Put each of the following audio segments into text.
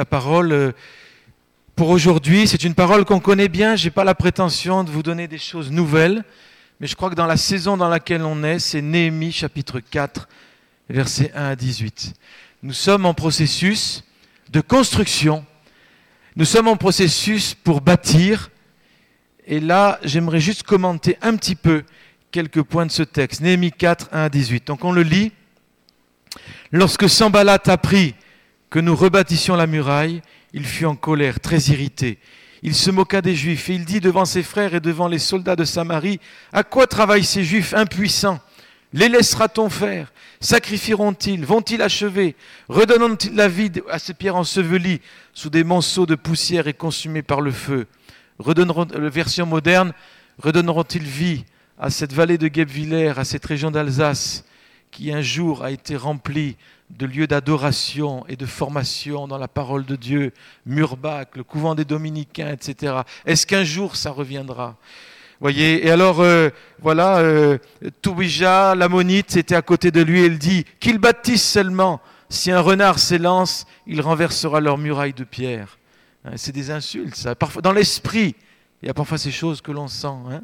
La parole euh, pour aujourd'hui, c'est une parole qu'on connaît bien. Je n'ai pas la prétention de vous donner des choses nouvelles, mais je crois que dans la saison dans laquelle on est, c'est Néhémie chapitre 4, versets 1 à 18. Nous sommes en processus de construction. Nous sommes en processus pour bâtir. Et là, j'aimerais juste commenter un petit peu quelques points de ce texte. Néhémie 4, 1 à 18. Donc on le lit. Lorsque Sambalat apprit que nous rebâtissions la muraille, il fut en colère, très irrité. Il se moqua des Juifs et il dit devant ses frères et devant les soldats de Samarie, À quoi travaillent ces Juifs impuissants? Les laissera-t-on faire? Sacrifieront-ils? Vont-ils achever? Redonneront-ils la vie à ces pierres ensevelies sous des monceaux de poussière et consumées par le feu? Redonneront, la version moderne, redonneront-ils vie à cette vallée de Guebwiller, à cette région d'Alsace qui un jour a été remplie de lieux d'adoration et de formation dans la parole de Dieu, Murbach, le couvent des dominicains, etc. Est-ce qu'un jour ça reviendra? Voyez, et alors euh, voilà, euh, Toubija, l'ammonite, était à côté de lui, et il dit qu'il bâtisse seulement. Si un renard s'élance, il renversera leur muraille de pierre. Hein, c'est des insultes, ça. Parfois, dans l'esprit, il y a parfois ces choses que l'on sent. Hein.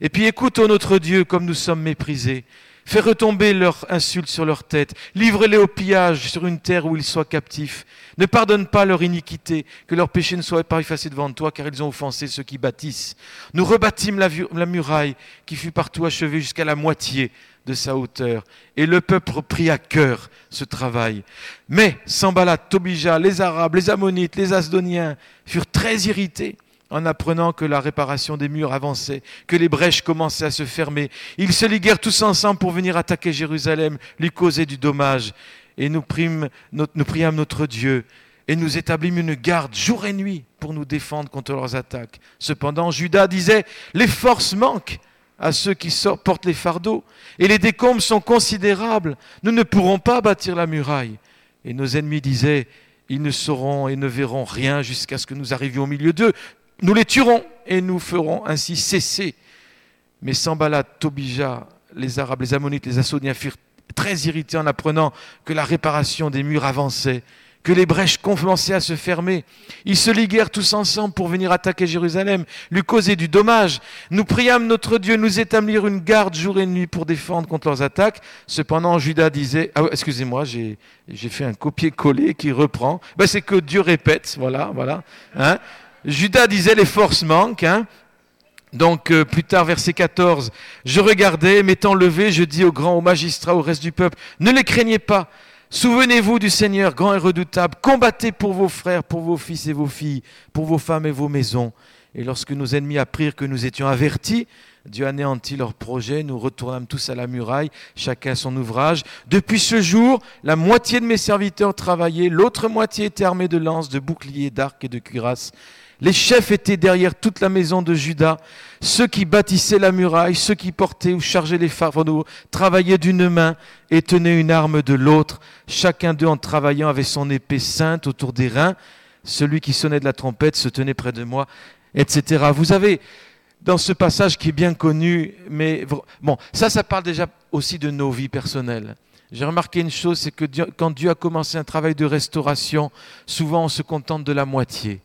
Et puis écoute, notre Dieu, comme nous sommes méprisés. Fais retomber leurs insultes sur leur tête. Livre-les au pillage sur une terre où ils soient captifs. Ne pardonne pas leur iniquité, que leur péché ne soit pas effacé devant toi, car ils ont offensé ceux qui bâtissent. Nous rebâtîmes la, la muraille qui fut partout achevée jusqu'à la moitié de sa hauteur. Et le peuple prit à cœur ce travail. Mais Sambalat, Tobija, les Arabes, les Ammonites, les Asdoniens furent très irrités en apprenant que la réparation des murs avançait, que les brèches commençaient à se fermer. Ils se liguèrent tous ensemble pour venir attaquer Jérusalem, lui causer du dommage. Et nous, priâmes notre Dieu et nous établîmes une garde jour et nuit pour nous défendre contre leurs attaques. Cependant, Judas disait, les forces manquent à ceux qui portent les fardeaux, et les décombres sont considérables. Nous ne pourrons pas bâtir la muraille. Et nos ennemis disaient, ils ne sauront et ne verront rien jusqu'à ce que nous arrivions au milieu d'eux. Nous les tuerons et nous ferons ainsi cesser. Mais Sambalat, Tobija, les Arabes, les Ammonites, les Assoniens furent très irrités en apprenant que la réparation des murs avançait, que les brèches commençaient à se fermer. Ils se liguèrent tous ensemble pour venir attaquer Jérusalem, lui causer du dommage. Nous priâmes notre Dieu, nous établir une garde jour et nuit pour défendre contre leurs attaques. Cependant, Judas disait, ah, excusez-moi, j'ai, fait un copier-coller qui reprend. Ben, c'est que Dieu répète, voilà, voilà. Hein Judas disait les forces manquent. Hein. Donc euh, plus tard, verset 14, je regardais, m'étant levé, je dis aux grands, aux magistrats, au reste du peuple, ne les craignez pas. Souvenez-vous du Seigneur, grand et redoutable. Combattez pour vos frères, pour vos fils et vos filles, pour vos femmes et vos maisons. Et lorsque nos ennemis apprirent que nous étions avertis, Dieu anéantit leur projet, nous retournâmes tous à la muraille, chacun à son ouvrage. Depuis ce jour, la moitié de mes serviteurs travaillaient, l'autre moitié était armée de lances, de boucliers, d'arcs et de cuirasses. Les chefs étaient derrière toute la maison de Judas. Ceux qui bâtissaient la muraille, ceux qui portaient ou chargeaient les fardeaux, travaillaient d'une main et tenaient une arme de l'autre. Chacun d'eux, en travaillant, avait son épée sainte autour des reins. Celui qui sonnait de la trompette se tenait près de moi, etc. Vous avez, dans ce passage qui est bien connu, mais bon, ça, ça parle déjà aussi de nos vies personnelles. J'ai remarqué une chose, c'est que quand Dieu a commencé un travail de restauration, souvent on se contente de la moitié.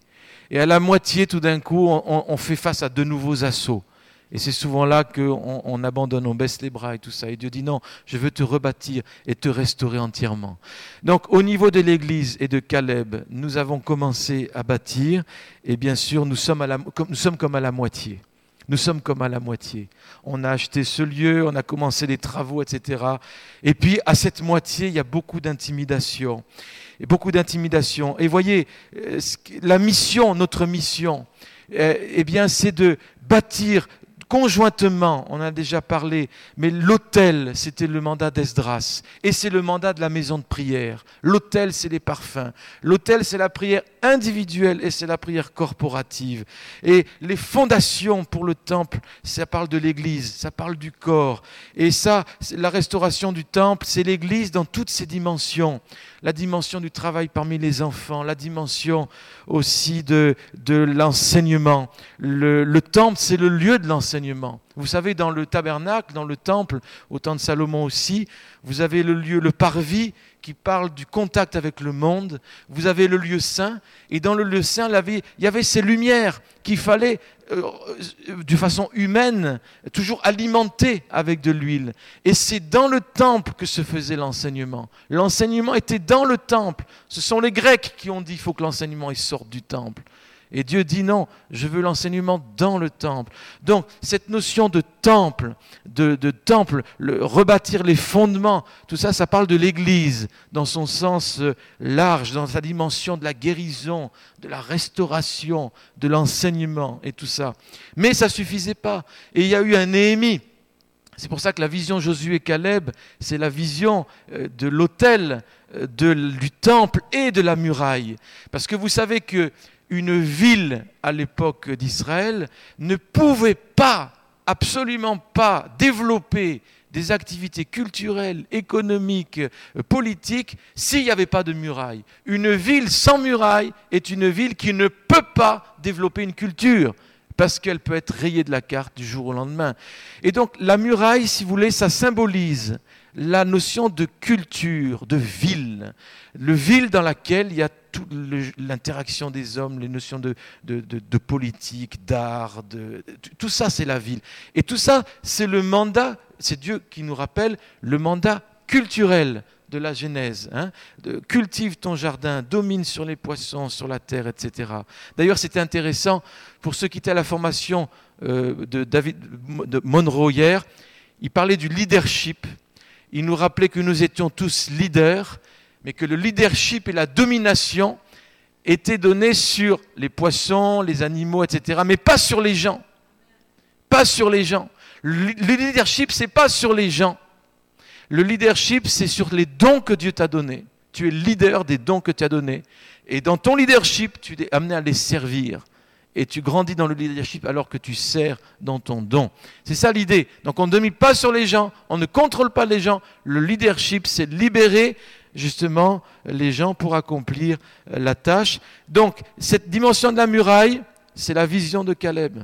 Et à la moitié, tout d'un coup, on, fait face à de nouveaux assauts. Et c'est souvent là qu'on on abandonne, on baisse les bras et tout ça. Et Dieu dit non, je veux te rebâtir et te restaurer entièrement. Donc au niveau de l'Église et de Caleb, nous avons commencé à bâtir et bien sûr nous sommes, comme à la moitié. Nous sommes comme à la moitié. On a acheté ce lieu, on a commencé les travaux, etc. Et puis à cette moitié, il y a beaucoup d'intimidation et beaucoup d'intimidation. Et voyez, euh, la mission, notre mission, euh, eh bien, c'est de bâtir conjointement, on a déjà parlé, mais l'autel, c'était le mandat d'Esdras, et c'est le mandat de la maison de prière. L'autel, c'est les parfums. L'autel, c'est la prière individuelle et c'est la prière corporative. Et les fondations pour le temple, ça parle de l'Église, ça parle du corps. Et ça, la restauration du temple, c'est l'Église dans toutes ses dimensions la dimension du travail parmi les enfants, la dimension aussi de, de l'enseignement. Le, le temple, c'est le lieu de l'enseignement. Vous savez, dans le tabernacle, dans le temple, au temps de Salomon aussi, vous avez le lieu, le parvis, qui parle du contact avec le monde. Vous avez le lieu saint, et dans le lieu saint, il y avait ces lumières qu'il fallait, euh, euh, de façon humaine, toujours alimenter avec de l'huile. Et c'est dans le temple que se faisait l'enseignement. L'enseignement était dans le temple. Ce sont les Grecs qui ont dit qu'il faut que l'enseignement sorte du temple. Et Dieu dit non, je veux l'enseignement dans le temple. Donc cette notion de temple, de, temple, le, rebâtir les fondements, tout ça, ça parle de l'Église dans son sens euh, large, dans sa dimension de la guérison, de la restauration, de l'enseignement et tout ça. Mais ça suffisait pas. Et il y a eu un Néhémie. C'est pour ça que la vision Josué Caleb, c'est la vision euh, de l'autel, euh, du temple et de la muraille. Parce que vous savez que une ville à l'époque d'Israël ne pouvait pas, absolument pas, développer des activités culturelles, économiques, euh, politiques, s'il n'y avait pas de muraille. Une ville sans muraille est une ville qui ne peut pas développer une culture parce qu'elle peut être rayée de la carte du jour au lendemain. Et donc la muraille, si vous voulez, ça symbolise la notion de culture, de ville, le ville dans laquelle il y a toute l'interaction des hommes, les notions de, politique, d'art, tout ça c'est la ville. Et tout ça c'est le mandat, c'est Dieu qui nous rappelle le mandat culturel de la Genèse. Hein, de, cultive ton jardin, domine sur les poissons, sur la terre, etc. D'ailleurs, c'était intéressant pour ceux qui étaient à la formation euh, de David de Monroe hier. Il parlait du leadership il nous rappelait que nous étions tous leaders, mais que le leadership et la domination étaient donnés sur les poissons, les animaux, etc., mais pas sur les gens. Pas sur les gens. Le leadership, c'est pas sur les gens. Le leadership, c'est sur les dons que Dieu t'a donnés. Tu es leader des dons que tu as donnés. Et dans ton leadership, tu es amené à les servir et tu grandis dans le leadership alors que tu sers dans ton don. C'est ça l'idée. Donc on ne domine pas sur les gens, on ne contrôle pas les gens. Le leadership, c'est libérer justement les gens pour accomplir euh, la tâche. Donc cette dimension de la muraille, c'est la vision de Caleb.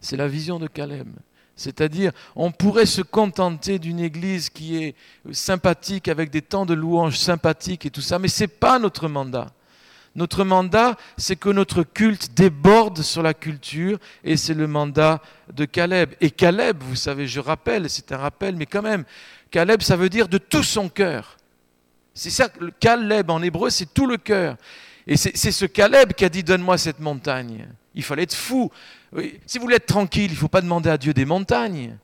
C'est la vision de Caleb. C'est-à-dire, on pourrait se contenter d'une église qui est sympathique, avec des temps de louanges sympathiques et tout ça, mais ce n'est pas notre mandat. Notre mandat, c'est que notre culte déborde sur la culture et c'est le mandat de Caleb. Et Caleb, vous savez, je rappelle, c'est un rappel, mais quand même, Caleb, ça veut dire de tout son cœur. C'est ça, le Caleb en hébreu, c'est tout le cœur. Et c'est ce Caleb qui a dit Donne-moi cette montagne. Il fallait être fou. Si vous voulez être tranquille, il ne faut pas demander à Dieu des montagnes.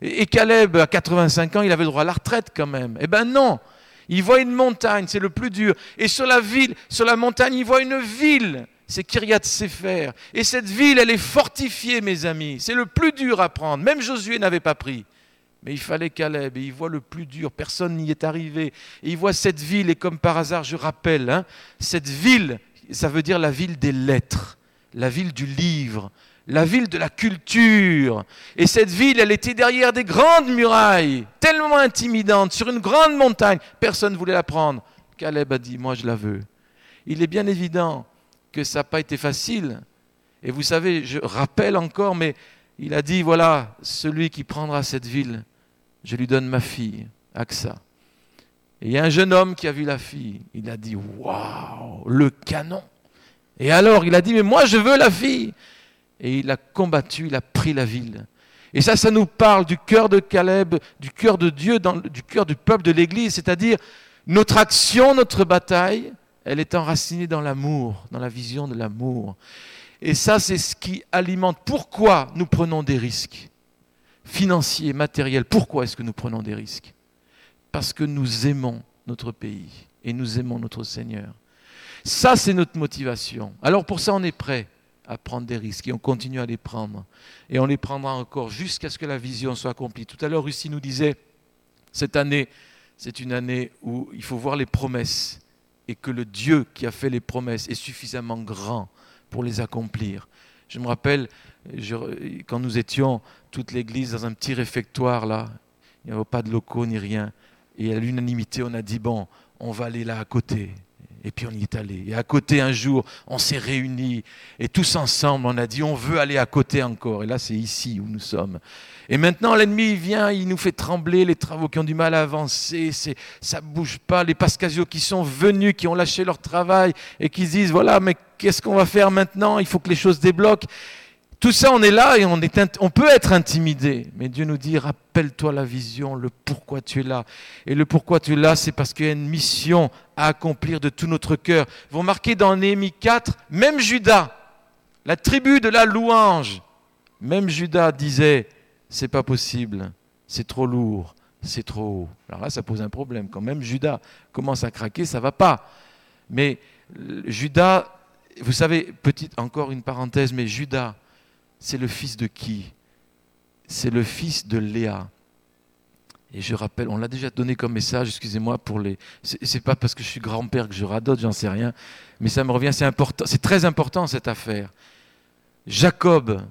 Et Caleb, à 85 ans, il avait le droit à la retraite quand même. Eh bien non, il voit une montagne, c'est le plus dur. Et sur la ville, sur la montagne, il voit une ville. C'est Kiryat Sefer. Et cette ville, elle est fortifiée, mes amis. C'est le plus dur à prendre. Même Josué n'avait pas pris. Mais il fallait Caleb, et il voit le plus dur, personne n'y est arrivé. Et il voit cette ville, et comme par hasard, je rappelle, hein, cette ville, ça veut dire la ville des lettres, la ville du livre, la ville de la culture. Et cette ville, elle était derrière des grandes murailles, tellement intimidantes, sur une grande montagne. Personne ne voulait la prendre. Caleb a dit, moi je la veux. Il est bien évident que ça n'a pas été facile. Et vous savez, je rappelle encore, mais il a dit, voilà, celui qui prendra cette ville, je lui donne ma fille, Aksa. Et il y a un jeune homme qui a vu la fille. Il a dit, waouh, le canon. Et alors, il a dit, mais moi je veux la fille et il a combattu, il a pris la ville. Et ça, ça nous parle du cœur de Caleb, du cœur de Dieu, du cœur du peuple de l'Église, c'est-à-dire notre action, notre bataille, elle est enracinée dans l'amour, dans la vision de l'amour. Et ça, c'est ce qui alimente. Pourquoi nous prenons des risques financiers, matériels Pourquoi est-ce que nous prenons des risques? Parce que nous aimons notre pays et nous aimons notre Seigneur. Ça, c'est notre motivation. Alors pour ça, on est prêt à prendre des risques et on continue à les prendre. Et on les prendra encore jusqu'à ce que la vision soit accomplie. Tout à l'heure, Russie nous disait, cette année, c'est une année où il faut voir les promesses et que le Dieu qui a fait les promesses est suffisamment grand pour les accomplir. Je me rappelle, quand nous étions toute l'église dans un petit réfectoire là, il n'y avait pas de locaux ni rien, et à l'unanimité, on a dit, bon, on va aller là à côté. Et puis on y est allé. Et à côté, un jour, on s'est réunis. Et tous ensemble, on a dit, on veut aller à côté encore. Et là, c'est ici où nous sommes. Et maintenant, l'ennemi vient, il nous fait trembler, les travaux qui ont du mal à avancer, c'est, ça bouge pas. Les Pascasio qui sont venus, qui ont lâché leur travail et qui se disent, voilà, mais qu'est-ce qu'on va faire maintenant? Il faut que les choses débloquent. Tout ça, on est là et on, peut être intimidé. Mais Dieu nous dit, rappelle-toi la vision, le pourquoi tu es là. Et le pourquoi tu es là, c'est parce qu'il y a une mission à accomplir de tout notre cœur. Vous remarquez dans Néhémie 4, même Judas, la tribu de la louange, même Judas disait, c'est pas possible, c'est trop lourd, c'est trop haut. Alors là, ça pose un problème. Quand même Judas commence à craquer, ça va pas. Mais Judas, vous savez, petite, encore une parenthèse, mais Judas, c'est le fils de qui? C'est le fils de Léa. Et je rappelle, on l'a déjà donné comme message, excusez-moi pour les. C'est pas parce que je suis grand-père que je radote, j'en sais rien, mais ça me revient, c'est important, c'est très important cette affaire. Jacob,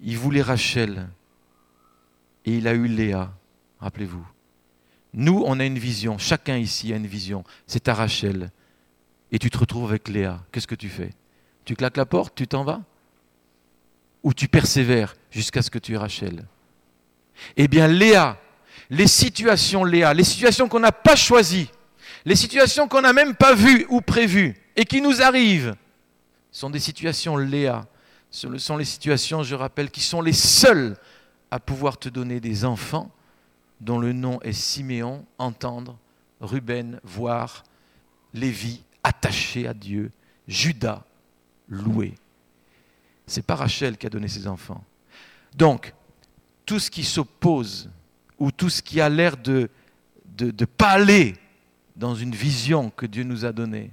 il voulait Rachel et il a eu Léa, rappelez-vous. Nous, on a une vision, chacun ici a une vision, c'est ta Rachel. Et tu te retrouves avec Léa, qu'est-ce que tu fais? Tu claques la porte, tu t'en vas? Ou tu persévères jusqu'à ce que tu aies Rachel Eh bien, Léa, les situations Léa, les situations qu'on n'a pas choisies, les situations qu'on n'a même pas vues ou prévues et qui nous arrivent, sont des situations Léa. Ce sont les situations, je rappelle, qui sont les seules à pouvoir te donner des enfants dont le nom est Siméon, entendre, Ruben, voir, Lévi, attaché à Dieu, Judas, loué c'est pas Rachel qui a donné ses enfants. Donc, tout ce qui s'oppose ou tout ce qui a l'air de de, aller dans une vision que Dieu nous a donnée,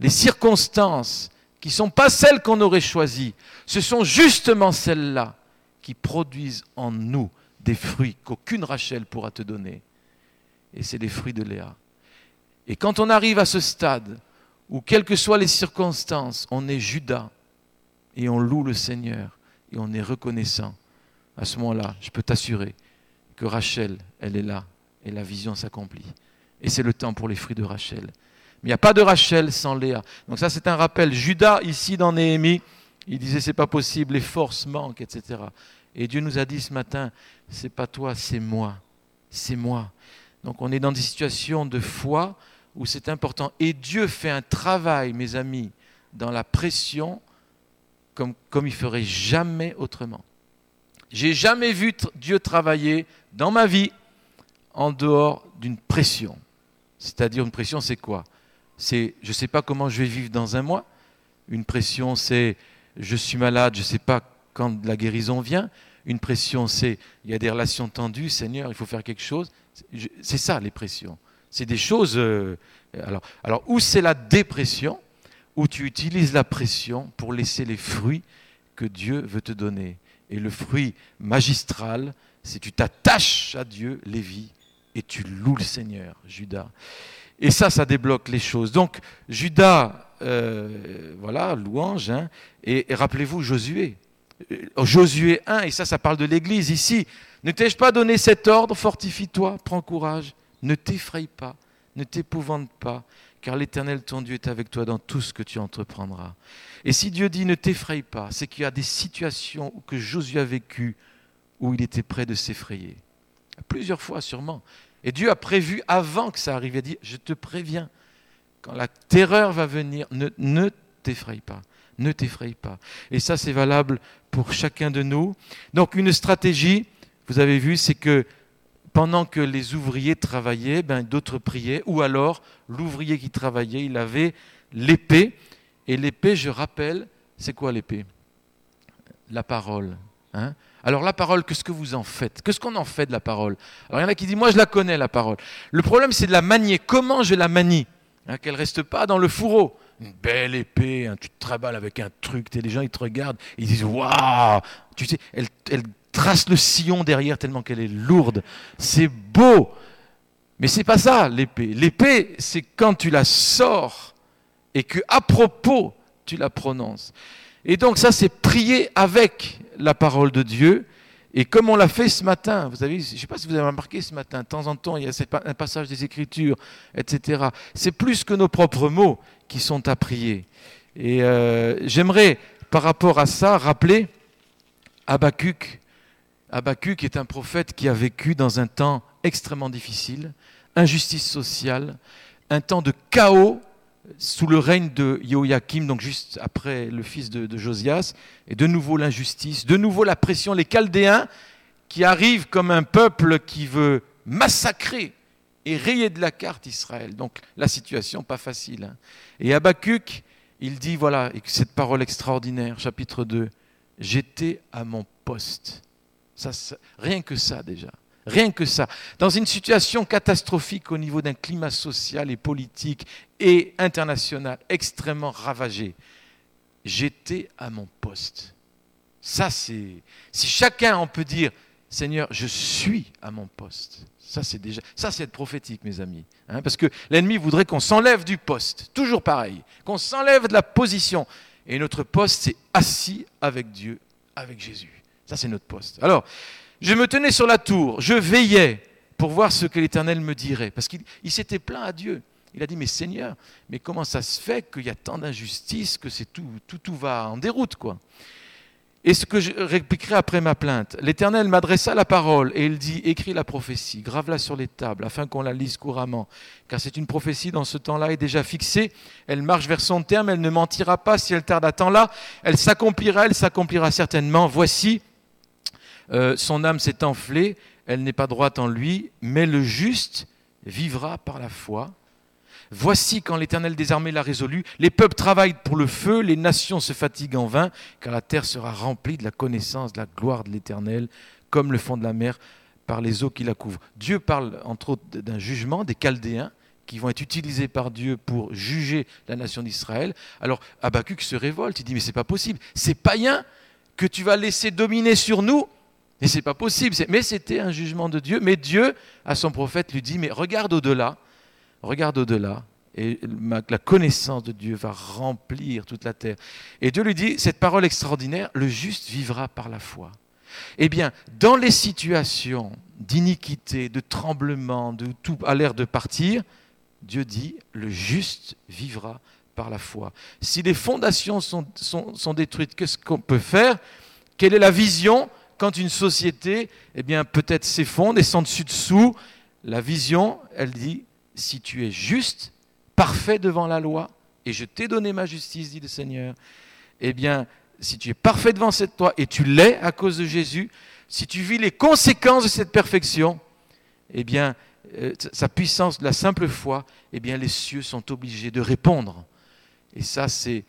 les circonstances qui ne sont pas celles qu'on aurait choisies, ce sont justement celles-là qui produisent en nous des fruits qu'aucune Rachel pourra te donner. Et c'est les fruits de Léa. Et quand on arrive à ce stade où, quelles que soient les circonstances, on est Judas, et on loue le Seigneur et on est reconnaissant, à ce moment-là, je peux t'assurer que Rachel, elle est là et la vision s'accomplit. Et c'est le temps pour les fruits de Rachel. Mais il n'y a pas de Rachel sans Léa. Donc ça, c'est un rappel. Judas, ici dans Néhémie, il disait c'est pas possible, les forces manquent, etc. Et Dieu nous a dit ce matin, c'est pas toi, c'est moi. C'est moi. Donc on est dans des situations de foi où c'est important. Et Dieu fait un travail, mes amis, dans la pression comme, comme il ferait jamais autrement. J'ai jamais vu Dieu travailler dans ma vie en dehors d'une pression. C'est-à-dire une pression, c'est quoi? C'est je ne sais pas comment je vais vivre dans un mois. Une pression, c'est je suis malade, je ne sais pas quand la guérison vient. Une pression, c'est il y a des relations tendues, Seigneur, il faut faire quelque chose. C'est ça les pressions. C'est des choses. Euh, alors, alors, où c'est la dépression? Où tu utilises la pression pour laisser les fruits que Dieu veut te donner. Et le fruit magistral, c'est tu t'attaches à Dieu, Lévi, et tu loues le Seigneur, Judas. Et ça, ça débloque les choses. Donc, Judas, euh, voilà, louange, hein, et, rappelez-vous Josué. Euh, Josué 1, et ça, ça parle de l'Église ici. Ne t'ai-je pas donné cet ordre? Fortifie-toi, prends courage, ne t'effraie pas, ne t'épouvante pas, car l'Éternel, ton Dieu, est avec toi dans tout ce que tu entreprendras. Et si Dieu dit ne t'effraie pas, c'est qu'il y a des situations que Josué a vécues où il était prêt de s'effrayer. Plusieurs fois sûrement. Et Dieu a prévu avant que ça arrive. Il a dit, je te préviens, quand la terreur va venir, ne, ne t'effraie pas. Ne t'effraie pas. Et ça, c'est valable pour chacun de nous. Donc une stratégie, vous avez vu, c'est que pendant que les ouvriers travaillaient, ben, d'autres priaient, ou alors l'ouvrier qui travaillait, il avait l'épée, et l'épée, je rappelle, c'est quoi l'épée? La parole. Hein? Alors la parole, qu'est-ce que vous en faites? Qu'est-ce qu'on en fait de la parole? Alors il y en a qui disent, moi je la connais la parole. Le problème c'est de la manier. Comment je la manie? Hein, Qu'elle ne reste pas dans le fourreau. Une belle épée, hein, tu te avec un truc, les gens ils te regardent, ils disent, waouh Tu sais, elle, elle trace le sillon derrière tellement qu'elle est lourde. C'est beau. Mais c'est pas ça l'épée. L'épée, c'est quand tu la sors et que à propos tu la prononces. Et donc ça, c'est prier avec la parole de Dieu. Et comme on l'a fait ce matin, vous avez, je ne sais pas si vous avez remarqué ce matin, de temps en temps, il y a un passage des Écritures, etc. C'est plus que nos propres mots qui sont à prier. Et euh, j'aimerais, par rapport à ça, rappeler Habacuc. Habacuc est un prophète qui a vécu dans un temps extrêmement difficile, injustice sociale, un temps de chaos sous le règne de Joachim, donc juste après le fils de, Josias, et de nouveau l'injustice, de nouveau la pression, les Chaldéens qui arrivent comme un peuple qui veut massacrer et rayer de la carte Israël. Donc la situation pas facile. Hein. Et Habacuc, il dit, voilà, et cette parole extraordinaire, chapitre 2, j'étais à mon poste. Rien que ça déjà. Rien que ça. Dans une situation catastrophique au niveau d'un climat social et politique et international extrêmement ravagé, j'étais à mon poste. Ça, c'est. Si chacun en peut dire, Seigneur, je suis à mon poste. Ça, c'est déjà. Ça, c'est être prophétique, mes amis. Hein, parce que l'ennemi voudrait qu'on s'enlève du poste. Toujours pareil. Qu'on s'enlève de la position. Et notre poste, c'est assis avec Dieu, avec Jésus. Ça, c'est notre poste. Alors, je me tenais sur la tour, je veillais pour voir ce que l'Éternel me dirait. Parce qu'il s'était plaint à Dieu. Il a dit, mais Seigneur, mais comment ça se fait qu'il y a tant d'injustice, que tout, va en déroute, quoi? Et ce que je répliquerai après ma plainte, l'Éternel m'adressa la parole et il dit, écris la prophétie, grave-la sur les tables afin qu'on la lise couramment, car c'est une prophétie dans ce temps-là est déjà fixée, elle marche vers son terme, elle ne mentira pas si elle tarde à temps là, elle s'accomplira, elle s'accomplira certainement. Voici, euh, son âme s'est enflée, elle n'est pas droite en lui, mais le juste vivra par la foi. Voici quand l'Éternel des armées l'a résolu, les peuples travaillent pour le feu, les nations se fatiguent en vain, car la terre sera remplie de la connaissance, de la gloire de l'Éternel, comme le fond de la mer par les eaux qui la couvrent. Dieu parle entre autres d'un jugement des Chaldéens qui vont être utilisés par Dieu pour juger la nation d'Israël. Alors Habakkuk se révolte, il dit mais c'est pas possible, c'est païen que tu vas laisser dominer sur nous et c'est pas possible. Mais c'était un jugement de Dieu. Mais Dieu, à son prophète, lui dit, mais regarde au-delà, regarde au-delà, et la connaissance de Dieu va remplir toute la terre. Et Dieu lui dit, cette parole extraordinaire, le juste vivra par la foi. Eh bien, dans les situations d'iniquité, de tremblement, de tout a l'air de partir, Dieu dit, le juste vivra par la foi. Si les fondations sont, sont, sont détruites, qu'est-ce qu'on peut faire? Quelle est la vision? Quand une société, eh bien, peut-être s'effondre et sans dessus-dessous, la vision, elle dit, si tu es juste, parfait devant la loi, et je t'ai donné ma justice, dit le Seigneur, eh bien, si tu es parfait devant cette loi, et tu l'es à cause de Jésus, si tu vis les conséquences de cette perfection, eh bien, euh, sa puissance de la simple foi, eh bien, les cieux sont obligés de répondre. Et ça, c'est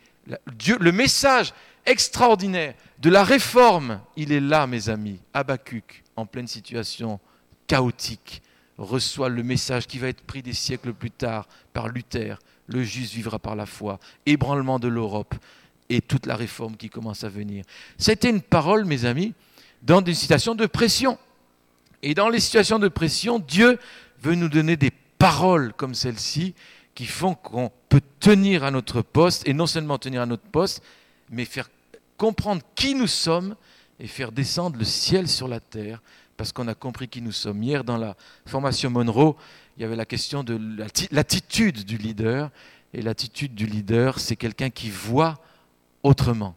Dieu, le message extraordinaire de la réforme, il est là, mes amis. Habacuc, en pleine situation chaotique, reçoit le message qui va être pris des siècles plus tard par Luther. Le juste vivra par la foi. Ébranlement de l'Europe et toute la réforme qui commence à venir. C'était une parole, mes amis, dans des situations de pression. Et dans les situations de pression, Dieu veut nous donner des paroles comme celle-ci qui font qu'on peut tenir à notre poste, et non seulement tenir à notre poste, mais faire comprendre qui nous sommes et faire descendre le ciel sur la terre, parce qu'on a compris qui nous sommes. Hier, dans la formation Monroe, il y avait la question de l'attitude du leader, et l'attitude du leader, c'est quelqu'un qui voit autrement,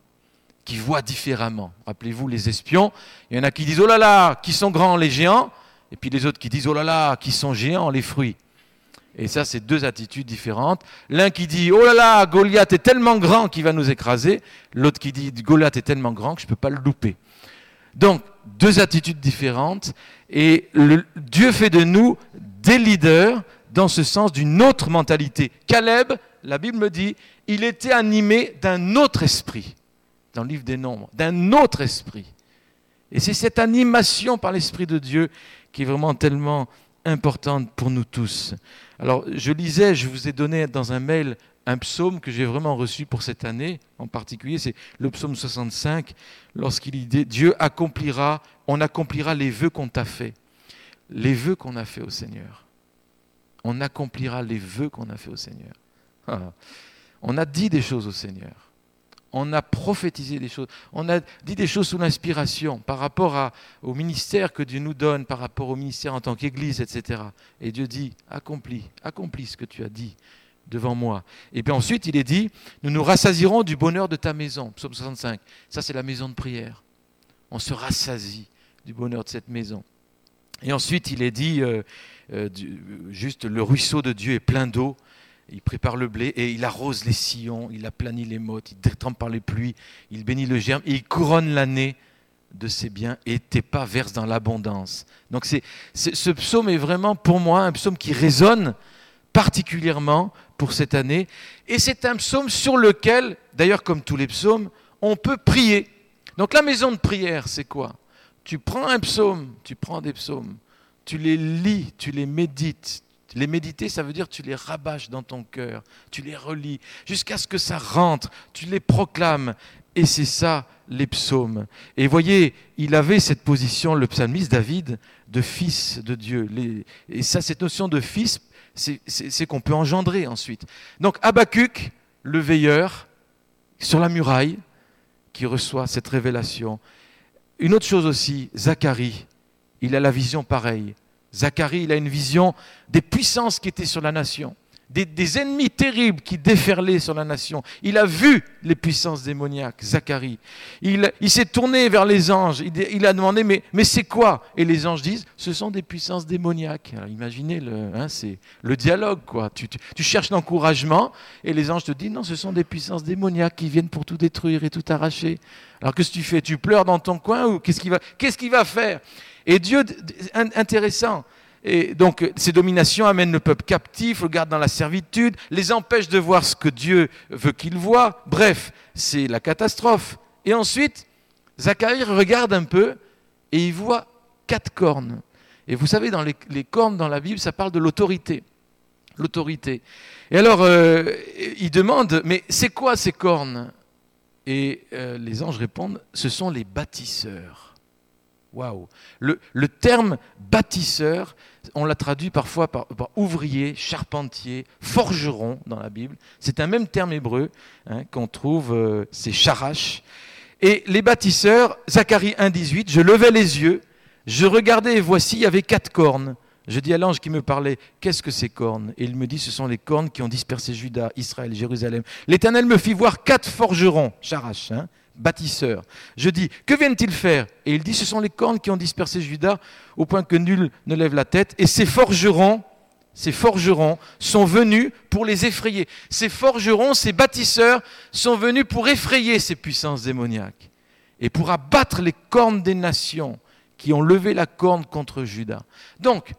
qui voit différemment. Rappelez-vous les espions, il y en a qui disent oh là là, qui sont grands les géants, et puis les autres qui disent oh là là, qui sont géants les fruits. Et ça, c'est deux attitudes différentes. L'un qui dit Oh là là, Goliath est tellement grand qu'il va nous écraser. L'autre qui dit Goliath est tellement grand que je ne peux pas le louper. Donc, deux attitudes différentes. Et Dieu fait de nous des leaders dans ce sens d'une autre mentalité. Caleb, la Bible me dit, il était animé d'un autre esprit, dans le livre des Nombres, d'un autre esprit. Et c'est cette animation par l'Esprit de Dieu qui est vraiment tellement importante pour nous tous. Alors, je lisais, je vous ai donné dans un mail un psaume que j'ai vraiment reçu pour cette année, en particulier, c'est le psaume 65, lorsqu'il dit Dieu accomplira, on accomplira les vœux qu'on t'a fait, les vœux qu'on a fait au Seigneur. On accomplira les vœux qu'on a fait au Seigneur. Ah. On a dit des choses au Seigneur. On a prophétisé des choses, on a dit des choses sous l'inspiration par rapport au ministère que Dieu nous donne, par rapport au ministère en tant qu'Église, etc. Et Dieu dit, accomplis, accomplis ce que tu as dit devant moi. Et puis ensuite, il est dit, nous nous rassasierons du bonheur de ta maison. Psaume 65. Ça, c'est la maison de prière. On se rassasie du bonheur de cette maison. Et ensuite, il est dit, euh, euh, juste, le ruisseau de Dieu est plein d'eau. Il prépare le blé et il arrose les sillons, il aplanit les mottes, il détrempe par les pluies, il bénit le germe et il couronne l'année de ses biens et tes pas versent dans l'abondance. Donc c'est, ce psaume est vraiment pour moi un psaume qui résonne particulièrement pour cette année. Et c'est un psaume sur lequel, d'ailleurs comme tous les psaumes, on peut prier. Donc la maison de prière, c'est quoi? Tu prends un psaume, tu prends des psaumes, tu les lis, tu les médites. Les méditer, ça veut dire tu les rabâches dans ton cœur, tu les relis, jusqu'à ce que ça rentre, tu les proclames. Et c'est ça les psaumes. Et voyez, il avait cette position, le psalmiste David, de fils de Dieu. et ça, cette notion de fils, c'est qu'on peut engendrer ensuite. Donc Habacuc, le veilleur, sur la muraille, qui reçoit cette révélation. Une autre chose aussi, Zacharie, il a la vision pareille. Zacharie, il a une vision des puissances qui étaient sur la nation des, ennemis terribles qui déferlaient sur la nation. Il a vu les puissances démoniaques, Zacharie. Il, s'est tourné vers les anges. Il, a demandé, mais, c'est quoi? Et les anges disent, ce sont des puissances démoniaques. imaginez, le, hein, c'est le dialogue, quoi. Tu, cherches l'encouragement et les anges te disent, non, ce sont des puissances démoniaques qui viennent pour tout détruire et tout arracher. Alors qu'est-ce que tu fais? Tu pleures dans ton coin ou qu'est-ce qu'il va faire? Et Dieu, intéressant, et donc ces dominations amènent le peuple captif, le dans la servitude, les empêchent de voir ce que Dieu veut qu'ils voient. Bref, c'est la catastrophe. Et ensuite, Zacharie regarde un peu et il voit quatre cornes. Et vous savez, dans les, cornes dans la Bible, ça parle de l'autorité. L'autorité. Et alors, euh, il demande, mais c'est quoi ces cornes? Et euh, les anges répondent, ce sont les bâtisseurs. Le, terme bâtisseur, on l'a traduit parfois par, ouvrier, charpentier, forgeron dans la Bible. C'est un même terme hébreu hein, qu'on trouve, euh, c'est charash. Et les bâtisseurs, Zacharie 1,18, je levais les yeux, je regardais et voici, il y avait quatre cornes. Je dis à l'ange qui me parlait, qu'est-ce que ces cornes? Et il me dit, ce sont les cornes qui ont dispersé Juda, Israël, Jérusalem. L'Éternel me fit voir quatre forgerons, charash, hein, bâtisseur. Je dis, que viennent-ils faire? Et il dit, ce sont les cornes qui ont dispersé Judas au point que nul ne lève la tête. Et ces forgerons, ces forgerons sont venus pour les effrayer. Ces forgerons, ces bâtisseurs sont venus pour effrayer ces puissances démoniaques et pour abattre les cornes des nations qui ont levé la corne contre Judas. Donc,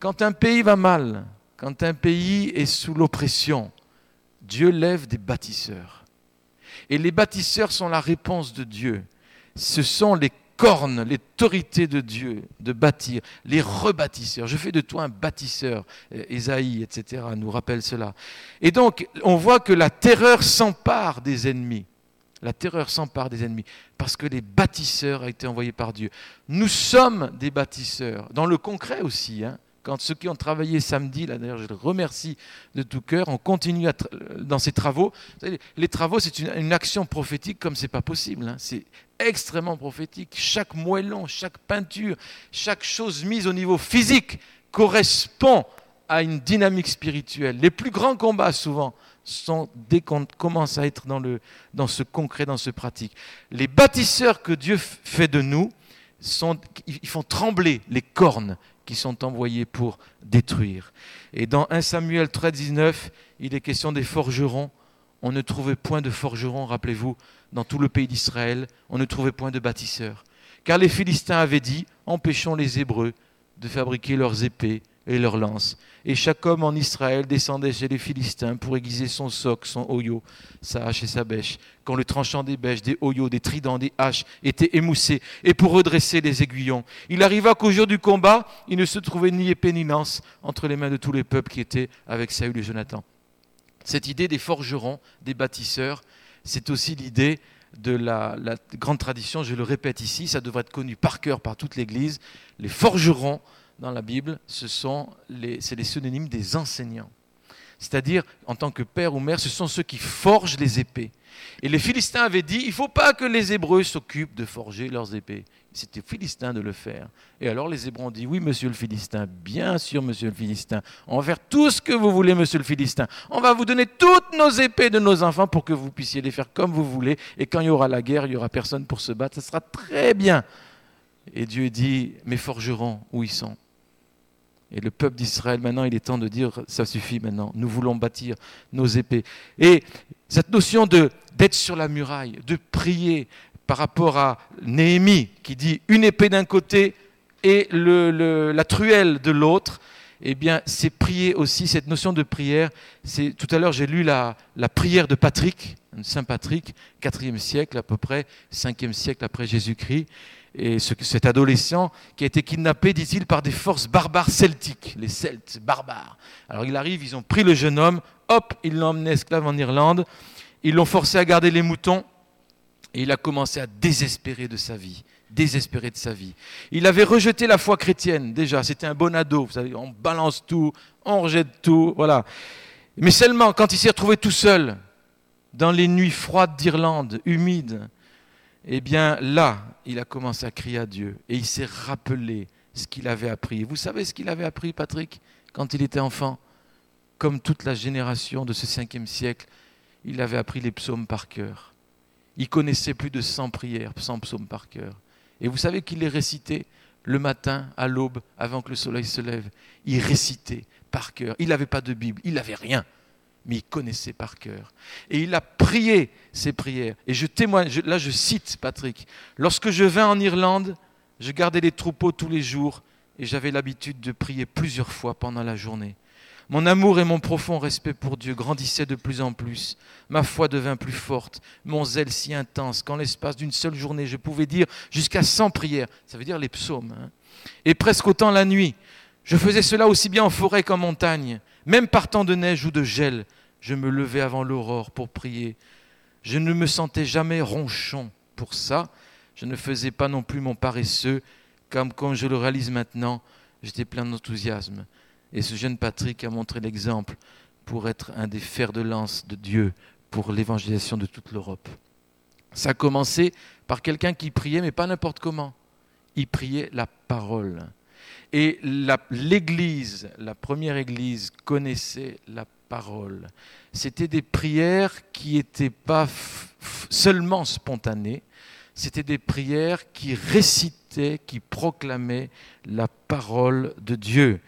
quand un pays va mal, quand un pays est sous l'oppression, Dieu lève des bâtisseurs et les bâtisseurs sont la réponse de Dieu. Ce sont les cornes, l'autorité de Dieu de bâtir, les rebâtisseurs. Je fais de toi un bâtisseur. Ésaïe, etc., nous rappelle cela. Et donc, on voit que la terreur s'empare des ennemis. La terreur s'empare des ennemis parce que les bâtisseurs ont été envoyés par Dieu. Nous sommes des bâtisseurs, dans le concret aussi. Hein quand ceux qui ont travaillé samedi, là d'ailleurs je les remercie de tout cœur, on continue dans ces travaux. Les travaux, c'est une, action prophétique comme c'est pas possible. Hein. C'est extrêmement prophétique. Chaque moellon, chaque peinture, chaque chose mise au niveau physique correspond à une dynamique spirituelle. Les plus grands combats, souvent, sont dès qu'on commence à être dans, le, dans ce concret, dans ce pratique. Les bâtisseurs que Dieu fait de nous, ils font trembler les cornes qui sont envoyés pour détruire. Et dans 1 Samuel 13, 19, il est question des forgerons. On ne trouvait point de forgerons, rappelez-vous, dans tout le pays d'Israël, on ne trouvait point de bâtisseurs. Car les Philistins avaient dit, empêchons les Hébreux de fabriquer leurs épées et leurs lances. Et chaque homme en Israël descendait chez les Philistins pour aiguiser son soc, son oyo, sa hache et sa bêche. Quand le tranchant des bêches, des oyos, des tridents, des haches était émoussé, et pour redresser les aiguillons. Il arriva qu'au jour du combat, il ne se trouvait ni épée entre les mains de tous les peuples qui étaient avec Saül et Jonathan. Cette idée des forgerons, des bâtisseurs, c'est aussi l'idée de la, la, grande tradition, je le répète ici, ça devrait être connu par cœur par toute l'Église, les forgerons dans la Bible, ce sont les, c'est les synonymes des enseignants. c'est-à-dire en tant que père ou mère, ce sont ceux qui forgent les épées. Et les Philistins avaient dit, il ne faut pas que les Hébreux s'occupent de forger leurs épées. C'était aux Philistins de le faire. Et alors les Hébreux ont dit, oui, monsieur le Philistin, bien sûr, monsieur le Philistin, on va faire tout ce que vous voulez, monsieur le Philistin. On va vous donner toutes nos épées de nos enfants pour que vous puissiez les faire comme vous voulez. Et quand il y aura la guerre, il n'y aura personne pour se battre. Ça sera très bien. Et Dieu dit, mes forgerons, où ils sont? Et le peuple d'Israël, maintenant, il est temps de dire, ça suffit maintenant, nous voulons bâtir nos épées. Et cette notion de d'être sur la muraille, de prier par rapport à Néhémie, qui dit une épée d'un côté et le, la truelle de l'autre, eh bien, c'est prier aussi, cette notion de prière. C'est, tout à l'heure, j'ai lu la, la prière de Patrick, Saint Patrick, 4e siècle à peu près, 5e siècle après Jésus-Christ et cet adolescent qui a été kidnappé, dit-il, par des forces barbares celtiques, les Celtes barbares. Alors il arrive, ils ont pris le jeune homme, hop, ils l'ont emmené esclave en Irlande, ils l'ont forcé à garder les moutons, et il a commencé à désespérer de sa vie, désespérer de sa vie. Il avait rejeté la foi chrétienne déjà, c'était un bon ado, vous savez, on balance tout, on rejette tout, voilà. Mais seulement quand il s'est retrouvé tout seul, dans les nuits froides d'Irlande, humides, eh bien là, il a commencé à crier à Dieu et il s'est rappelé ce qu'il avait appris. Vous savez ce qu'il avait appris, Patrick, quand il était enfant? Comme toute la génération de ce cinquième siècle, il avait appris les psaumes par cœur. Il connaissait plus de 100 prières, 100 psaumes par cœur. Et vous savez qu'il les récitait le matin, à l'aube, avant que le soleil se lève. Il récitait par cœur. Il n'avait pas de Bible, il n'avait rien mais il connaissait par cœur. Et il a prié ces prières. Et je témoigne, là je cite Patrick, lorsque je vins en Irlande, je gardais les troupeaux tous les jours et j'avais l'habitude de prier plusieurs fois pendant la journée. Mon amour et mon profond respect pour Dieu grandissaient de plus en plus. Ma foi devint plus forte, mon zèle si intense qu'en l'espace d'une seule journée, je pouvais dire jusqu'à 100 prières. Ça veut dire les psaumes. Hein. et presque autant la nuit. Je faisais cela aussi bien en forêt qu'en montagne. Même par temps de neige ou de gel, je me levais avant l'aurore pour prier. Je ne me sentais jamais ronchon pour ça. Je ne faisais pas non plus mon paresseux, comme quand je le réalise maintenant, j'étais plein d'enthousiasme. Et ce jeune Patrick a montré l'exemple pour être un des fers de lance de Dieu pour l'évangélisation de toute l'Europe. Ça a commencé par quelqu'un qui priait, mais pas n'importe comment. Il priait la parole. Et l'Église, la, première Église, connaissait la C'était des prières qui n'étaient pas seulement spontanées, c'était des prières qui récitaient, qui proclamaient la parole de Dieu.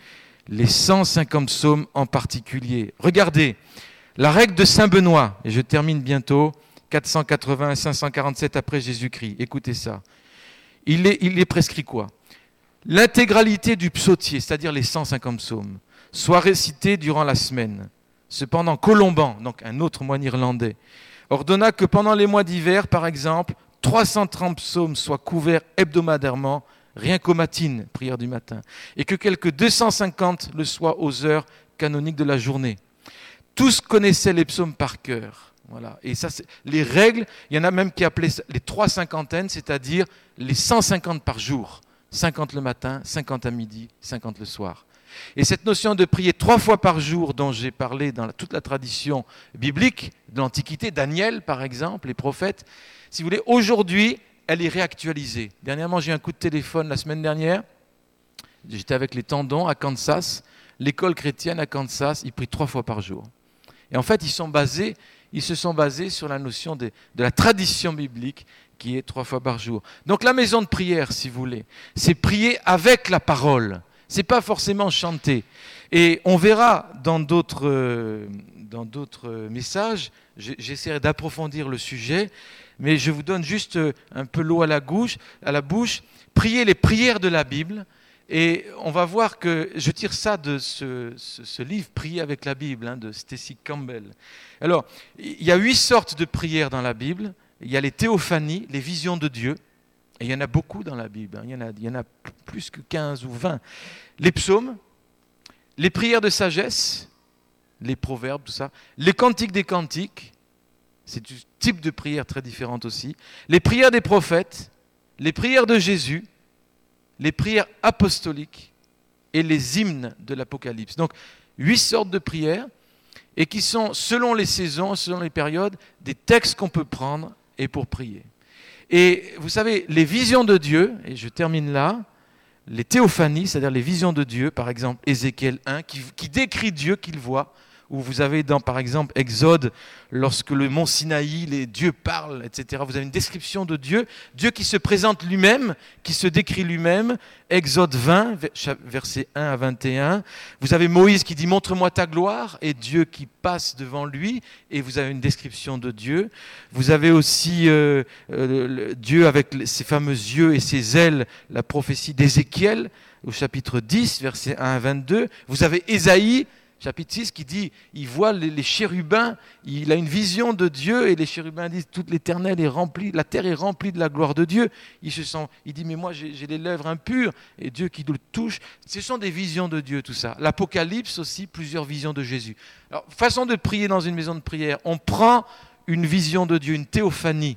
Les 150 psaumes en particulier. Regardez, la règle de Saint Benoît, et je termine bientôt, 480 547 après Jésus-Christ. Écoutez ça. Il est, il est prescrit quoi? L'intégralité du psautier, c'est-à-dire les 150 psaumes, soit récitée durant la semaine. Cependant, Colomban, donc un autre moine irlandais, ordonna que pendant les mois d'hiver, par exemple, 330 psaumes soient couverts hebdomadairement, rien qu'aux matines, prière du matin, et que quelques 250 le soient aux heures canoniques de la journée. Tous connaissaient les psaumes par cœur. Voilà. Et ça, les règles, il y en a même qui appelaient les trois cinquantaines, c'est-à-dire les 150 par jour. 50 le matin, 50 à midi, 50 le soir. Et cette notion de prier trois fois par jour dont j'ai parlé dans toute la tradition biblique de l'Antiquité, Daniel par exemple, les prophètes, si vous voulez, aujourd'hui, elle est réactualisée. Dernièrement, j'ai eu un coup de téléphone la semaine dernière. J'étais avec les tendons à Kansas. L'école chrétienne à Kansas, ils prient trois fois par jour. Et en fait, ils, se sont basés sur la notion de la tradition biblique qui est trois fois par jour. Donc la maison de prière, si vous voulez, c'est prier avec la parole n'est pas forcément chanté. Et on verra dans d'autres, euh, messages, j'essaierai d'approfondir le sujet, mais je vous donne juste euh, un peu l'eau à la, bouche, à la bouche. Priez les prières de la Bible. Et on va voir que je tire ça de ce, livre Prier avec la Bible hein, de Stacy Campbell. Alors, il y a huit sortes de prières dans la Bible. Il y a les théophanies, les visions de Dieu. Il y en a beaucoup dans la Bible, hein. il, y en a, il y en a plus que 15 ou 20. Les psaumes, les prières de sagesse, les proverbes, tout ça, les cantiques des cantiques, c'est du type de prière très différente aussi, les prières des prophètes, les prières de Jésus, les prières apostoliques et les hymnes de l'Apocalypse. Donc, huit sortes de prières. et qui sont, selon les saisons, selon les périodes, des textes qu'on peut prendre et pour prier. Et vous savez, les visions de Dieu, et je termine là, les théophanies, c'est-à-dire les visions de Dieu, par exemple Ézéchiel 1, qui, qui décrit Dieu qu'il voit, où vous avez dans, par exemple, Exode, lorsque le mont Sinaï, les dieux parlent, etc. Vous avez une description de Dieu, Dieu qui se présente lui-même, qui se décrit lui-même. Exode 20, versets 1 à 21. Vous avez Moïse qui dit Montre-moi ta gloire, et Dieu qui passe devant lui, et vous avez une description de Dieu. Vous avez aussi euh, euh, Dieu avec ses fameux yeux et ses ailes, la prophétie d'Ézéchiel au chapitre 10, versets 1 à 22. Vous avez Ésaïe chapitre 6 qui dit, il voit les, chérubins, il a une vision de Dieu et les chérubins disent, toute l'éternel est rempli, la terre est remplie de la gloire de Dieu. Il se sent, il dit, mais moi j'ai les lèvres impures et Dieu qui le touche. Ce sont des visions de Dieu, tout ça. L'Apocalypse aussi, plusieurs visions de Jésus. Alors, façon de prier dans une maison de prière, on prend une vision de Dieu, une théophanie,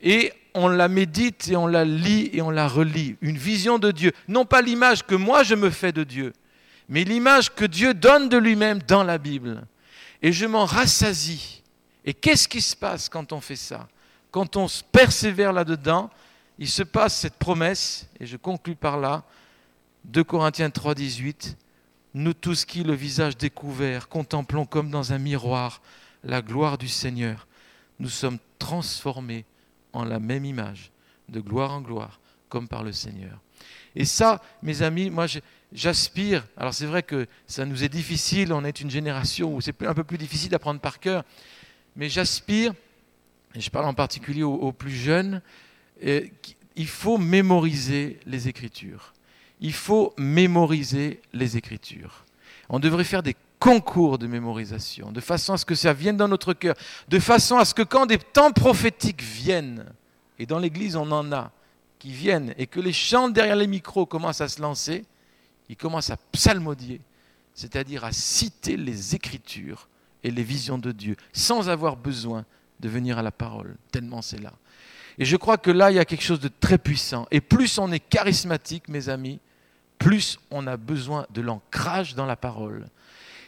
et on la médite et on la lit et on la relit. Une vision de Dieu, non pas l'image que moi je me fais de Dieu, mais l'image que Dieu donne de lui-même dans la Bible. Et je m'en rassasie. Et qu'est-ce qui se passe quand on fait ça? Quand on persévère là-dedans, il se passe cette promesse, et je conclus par là, 2 Corinthiens 3, 18, nous tous qui, le visage découvert, contemplons comme dans un miroir la gloire du Seigneur, nous sommes transformés en la même image, de gloire en gloire, comme par le Seigneur. Et ça, mes amis, moi, j'aspire. Alors c'est vrai que ça nous est difficile, on est une génération où c'est un peu plus difficile d'apprendre par cœur, mais j'aspire, et je parle en particulier aux, plus jeunes, il faut mémoriser les Écritures. Il faut mémoriser les Écritures. On devrait faire des concours de mémorisation, de façon à ce que ça vienne dans notre cœur, de façon à ce que quand des temps prophétiques viennent, et dans l'Église on en a, qui viennent, et que les chants derrière les micros commencent à se lancer, il commence à psalmodier, c'est-à-dire à citer les Écritures et les visions de Dieu, sans avoir besoin de venir à la parole, tellement c'est là. Et je crois que là, il y a quelque chose de très puissant. Et plus on est charismatique, mes amis, plus on a besoin de l'ancrage dans la parole.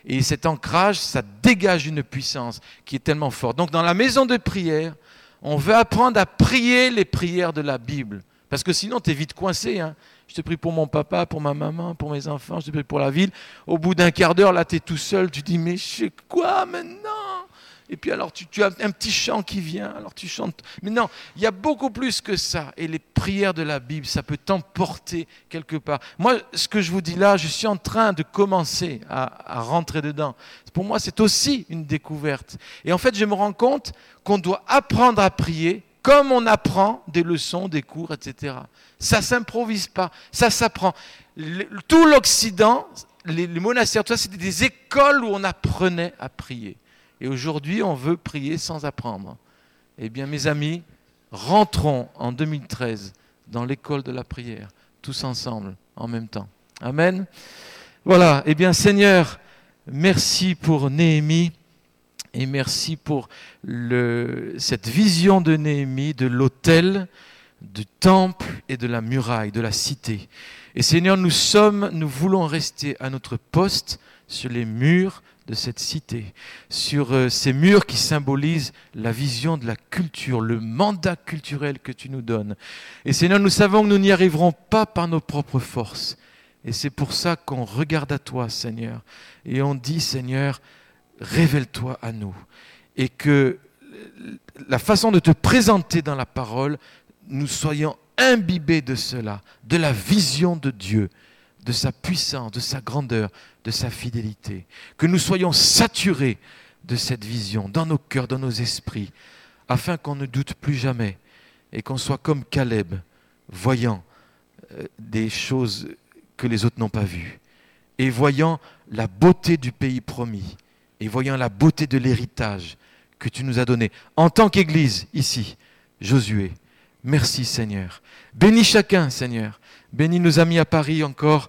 Et cet ancrage, ça dégage une puissance qui est tellement forte. Donc dans la maison de prière, on veut apprendre à prier les prières de la Bible. Parce que sinon, tu es vite coincé. Hein. Je te prie pour mon papa, pour ma maman, pour mes enfants, je te prie pour la ville. Au bout d'un quart d'heure, là, tu es tout seul, tu dis, mais je sais quoi maintenant? Et puis alors, tu, as un petit chant qui vient, alors tu chantes. Mais non, il y a beaucoup plus que ça. Et les prières de la Bible, ça peut t'emporter quelque part. Moi, ce que je vous dis là, je suis en train de commencer à rentrer dedans. Pour moi, c'est aussi une découverte. Et en fait, je me rends compte qu'on doit apprendre à prier comme on apprend des leçons, des cours, etc. Ça s'improvise pas, ça s'apprend. Tout l'Occident, les, monastères, tout ça, c'était des écoles où on apprenait à prier. Et aujourd'hui, on veut prier sans apprendre. Eh bien, mes amis, rentrons en 2013 dans l'école de la prière, tous ensemble, en même temps. Amen. Voilà. Eh bien, Seigneur, merci pour Néhémie. Et merci pour cette vision de Néhémie de l'autel, du temple et de la muraille, de la cité. Et Seigneur, nous sommes, nous voulons rester à notre poste sur les murs de cette cité, sur euh, ces murs qui symbolisent la vision de la culture, le mandat culturel que tu nous donnes. Et Seigneur, nous savons que nous n'y arriverons pas par nos propres forces. Et c'est pour ça qu'on regarde à toi, Seigneur, et on dit, Seigneur, révèle-toi à nous. Et que la façon de te présenter dans la parole, nous soyons imbibés de cela, de la vision de Dieu, de sa puissance, de sa grandeur, de sa fidélité. Que nous soyons saturés de cette vision dans nos cœurs, dans nos esprits, afin qu'on ne doute plus jamais et qu'on soit comme Caleb, voyant euh, des choses que les autres n'ont pas vues et voyant la beauté du pays promis et voyant la beauté de l'héritage que tu nous as donné en tant qu'Église ici, Josué. Merci Seigneur. Bénis chacun Seigneur. Bénis nos amis à Paris encore.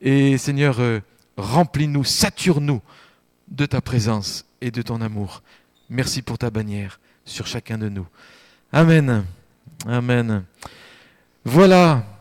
Et Seigneur, euh, remplis-nous, sature-nous de ta présence et de ton amour. Merci pour ta bannière sur chacun de nous. Amen. Amen. Voilà.